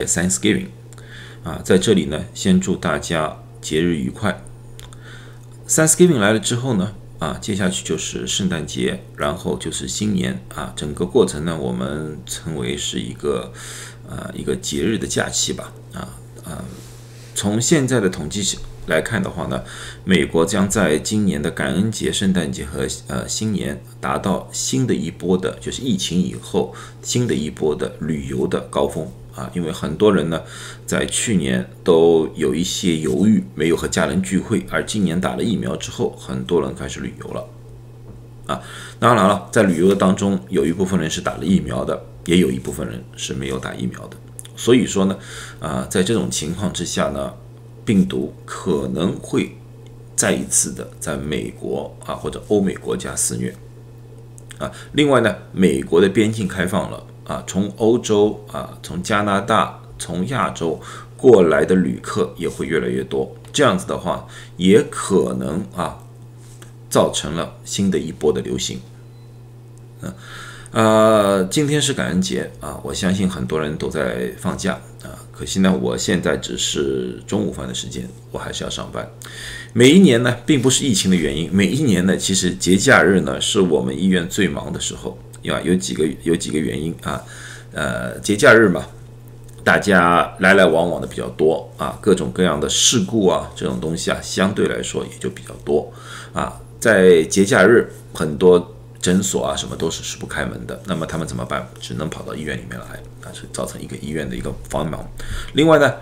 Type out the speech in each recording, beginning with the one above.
Thanksgiving 啊，在这里呢，先祝大家节日愉快。Thanksgiving 来了之后呢，啊，接下去就是圣诞节，然后就是新年。啊，整个过程呢，我们称为是一个啊一个节日的假期吧，啊啊，从现在的统计来看的话呢，美国将在今年的感恩节、圣诞节和呃新年达到新的一波的，就是疫情以后新的一波的旅游的高峰。啊，因为很多人呢在去年都有一些犹豫，没有和家人聚会，而今年打了疫苗之后，很多人开始旅游了啊。当然了，在旅游的当中，有一部分人是打了疫苗的，也有一部分人是没有打疫苗的。所以说呢，啊，在这种情况之下呢。病毒可能会再一次的在美国啊或者欧美国家肆虐啊。另外呢，美国的边境开放了啊，从欧洲啊、从加拿大、从亚洲过来的旅客也会越来越多。这样子的话，也可能啊造成了新的一波的流行。嗯，呃，今天是感恩节啊，我相信很多人都在放假啊。可惜呢，我现在只是中午饭的时间，我还是要上班。每一年呢，并不是疫情的原因，每一年呢，其实节假日呢，是我们医院最忙的时候。因为有几个有几个原因啊，呃，节假日嘛，大家来来往往的比较多啊，各种各样的事故啊，这种东西啊，相对来说也就比较多啊。在节假日，很多诊所啊，什么都是是不开门的，那么他们怎么办？只能跑到医院里面来。啊，是造成一个医院的一个繁忙。另外呢，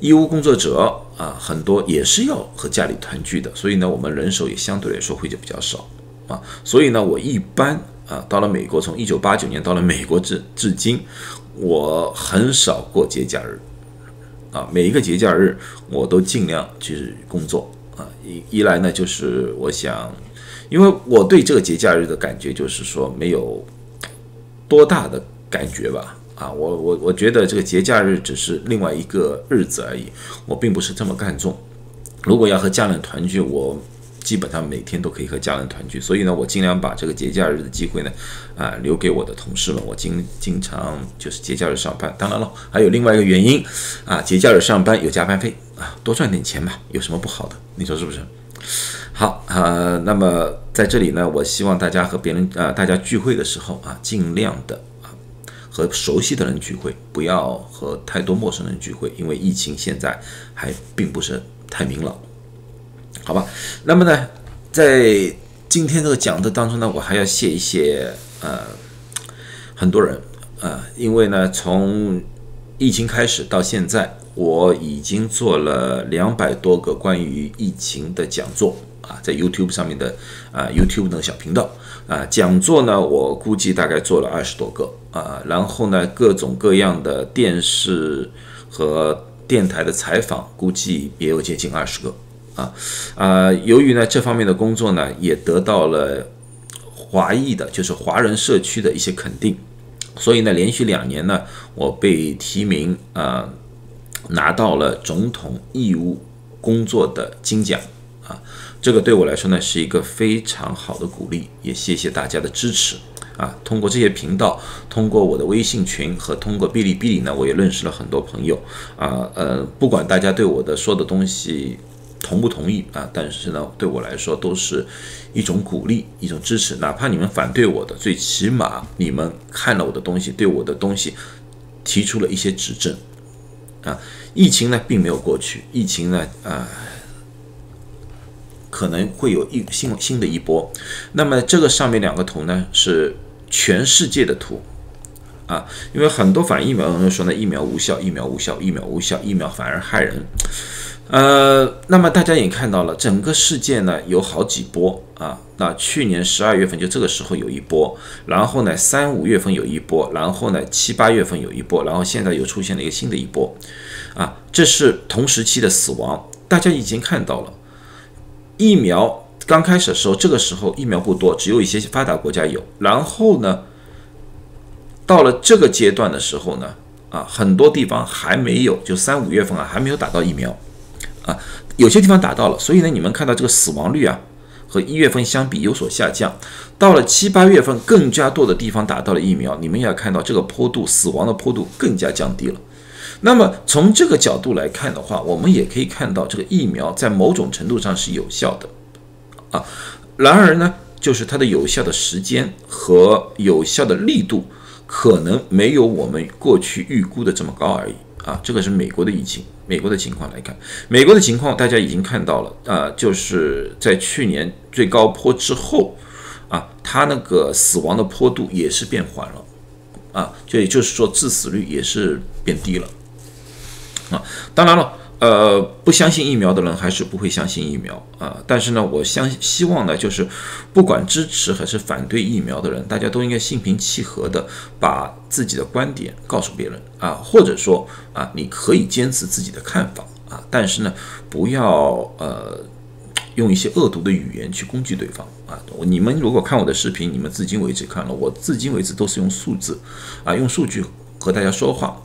医务工作者啊，很多也是要和家里团聚的，所以呢，我们人手也相对来说会就比较少啊。所以呢，我一般啊，到了美国，从一九八九年到了美国至至今，我很少过节假日啊。每一个节假日，我都尽量去工作啊。一一来呢，就是我想，因为我对这个节假日的感觉就是说，没有多大的感觉吧。啊，我我我觉得这个节假日只是另外一个日子而已，我并不是这么看重。如果要和家人团聚，我基本上每天都可以和家人团聚，所以呢，我尽量把这个节假日的机会呢，啊，留给我的同事们。我经经常就是节假日上班。当然了，还有另外一个原因，啊，节假日上班有加班费啊，多赚点钱嘛，有什么不好的？你说是不是？好啊，那么在这里呢，我希望大家和别人啊，大家聚会的时候啊，尽量的啊。和熟悉的人聚会，不要和太多陌生人聚会，因为疫情现在还并不是太明朗，好吧？那么呢，在今天这个讲的当中呢，我还要谢一谢呃很多人啊，因为呢，从疫情开始到现在，我已经做了两百多个关于疫情的讲座啊，在 YouTube 上面的啊 YouTube 那个小频道。啊，讲座呢，我估计大概做了二十多个啊，然后呢，各种各样的电视和电台的采访，估计也有接近二十个啊啊，由于呢这方面的工作呢，也得到了华裔的，就是华人社区的一些肯定，所以呢，连续两年呢，我被提名啊，拿到了总统义务工作的金奖啊。这个对我来说呢是一个非常好的鼓励，也谢谢大家的支持啊！通过这些频道，通过我的微信群和通过哔哩哔哩呢，我也认识了很多朋友啊。呃，不管大家对我的说的东西同不同意啊，但是呢，对我来说都是一种鼓励，一种支持。哪怕你们反对我的，最起码你们看了我的东西，对我的东西提出了一些指正啊。疫情呢并没有过去，疫情呢啊。可能会有一新新的一波，那么这个上面两个图呢是全世界的图啊，因为很多反疫苗的人说呢疫苗无效，疫苗无效，疫苗无效，疫苗反而害人。呃，那么大家也看到了，整个世界呢有好几波啊，那去年十二月份就这个时候有一波，然后呢三五月份有一波，然后呢七八月份有一波，然后现在又出现了一个新的一波啊，这是同时期的死亡，大家已经看到了。疫苗刚开始的时候，这个时候疫苗不多，只有一些发达国家有。然后呢，到了这个阶段的时候呢，啊，很多地方还没有，就三五月份啊，还没有打到疫苗，啊，有些地方打到了。所以呢，你们看到这个死亡率啊，和一月份相比有所下降。到了七八月份，更加多的地方打到了疫苗，你们也要看到这个坡度，死亡的坡度更加降低了。那么从这个角度来看的话，我们也可以看到这个疫苗在某种程度上是有效的啊。然而呢，就是它的有效的时间和有效的力度可能没有我们过去预估的这么高而已啊。这个是美国的疫情，美国的情况来看，美国的情况大家已经看到了啊，就是在去年最高坡之后啊，它那个死亡的坡度也是变缓了啊，就也就是说致死率也是变低了。啊，当然了，呃，不相信疫苗的人还是不会相信疫苗啊。但是呢，我相希望呢，就是不管支持还是反对疫苗的人，大家都应该心平气和的把自己的观点告诉别人啊，或者说啊，你可以坚持自己的看法啊，但是呢，不要呃用一些恶毒的语言去攻击对方啊。你们如果看我的视频，你们至今为止看了，我至今为止都是用数字啊，用数据和大家说话，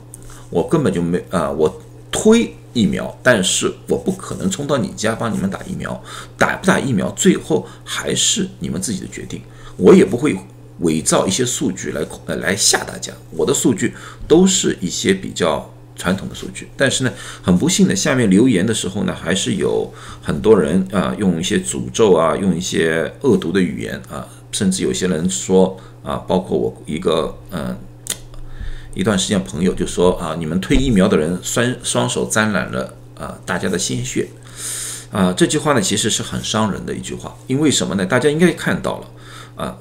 我根本就没啊，我。推疫苗，但是我不可能冲到你家帮你们打疫苗，打不打疫苗，最后还是你们自己的决定。我也不会伪造一些数据来呃来吓大家，我的数据都是一些比较传统的数据。但是呢，很不幸的，下面留言的时候呢，还是有很多人啊用一些诅咒啊，用一些恶毒的语言啊，甚至有些人说啊，包括我一个嗯。一段时间，朋友就说啊，你们推疫苗的人双双手沾染了啊大家的鲜血，啊这句话呢其实是很伤人的一句话，因为什么呢？大家应该看到了啊，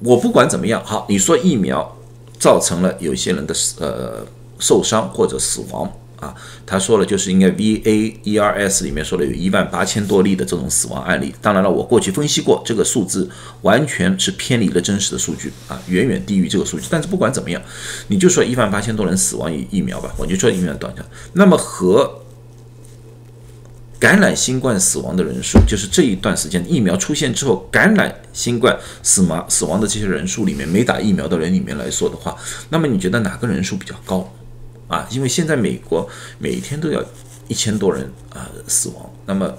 我不管怎么样，好，你说疫苗造成了有些人的呃受伤或者死亡。啊，他说了，就是应该 V A E R S 里面说了有一万八千多例的这种死亡案例。当然了，我过去分析过这个数字，完全是偏离了真实的数据啊，远远低于这个数据。但是不管怎么样，你就说一万八千多人死亡于疫苗吧，我就说疫苗短暂。那么和感染新冠死亡的人数，就是这一段时间疫苗出现之后感染新冠死亡死亡的这些人数里面，没打疫苗的人里面来说的话，那么你觉得哪个人数比较高？啊，因为现在美国每天都要一千多人啊死亡，那么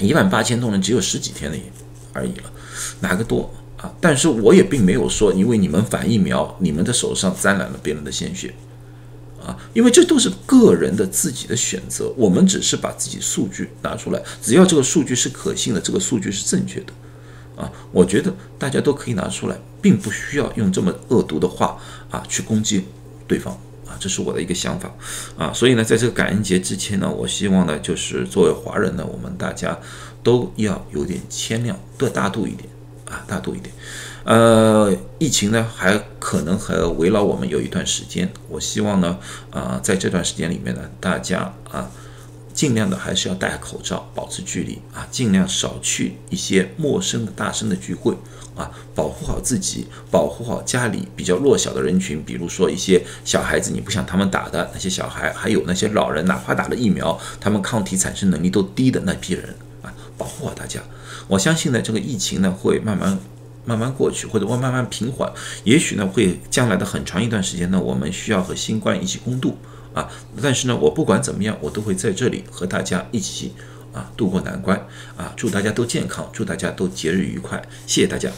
一万八千多人只有十几天的而已了，哪个多啊？但是我也并没有说，因为你们反疫苗，你们的手上沾染了别人的鲜血啊，因为这都是个人的自己的选择，我们只是把自己数据拿出来，只要这个数据是可信的，这个数据是正确的啊，我觉得大家都可以拿出来，并不需要用这么恶毒的话啊去攻击对方。这是我的一个想法，啊，所以呢，在这个感恩节之前呢，我希望呢，就是作为华人呢，我们大家都要有点谦量，多大度一点，啊，大度一点。呃，疫情呢还可能还围绕我们有一段时间，我希望呢，啊，在这段时间里面呢，大家啊。尽量的还是要戴口罩，保持距离啊，尽量少去一些陌生的大声的聚会啊，保护好自己，保护好家里比较弱小的人群，比如说一些小孩子，你不想他们打的那些小孩，还有那些老人，哪怕打了疫苗，他们抗体产生能力都低的那批人啊，保护好大家。我相信呢，这个疫情呢会慢慢慢慢过去，或者会慢慢平缓，也许呢会将来的很长一段时间呢，我们需要和新冠一起共度。啊，但是呢，我不管怎么样，我都会在这里和大家一起啊渡过难关啊！祝大家都健康，祝大家都节日愉快，谢谢大家。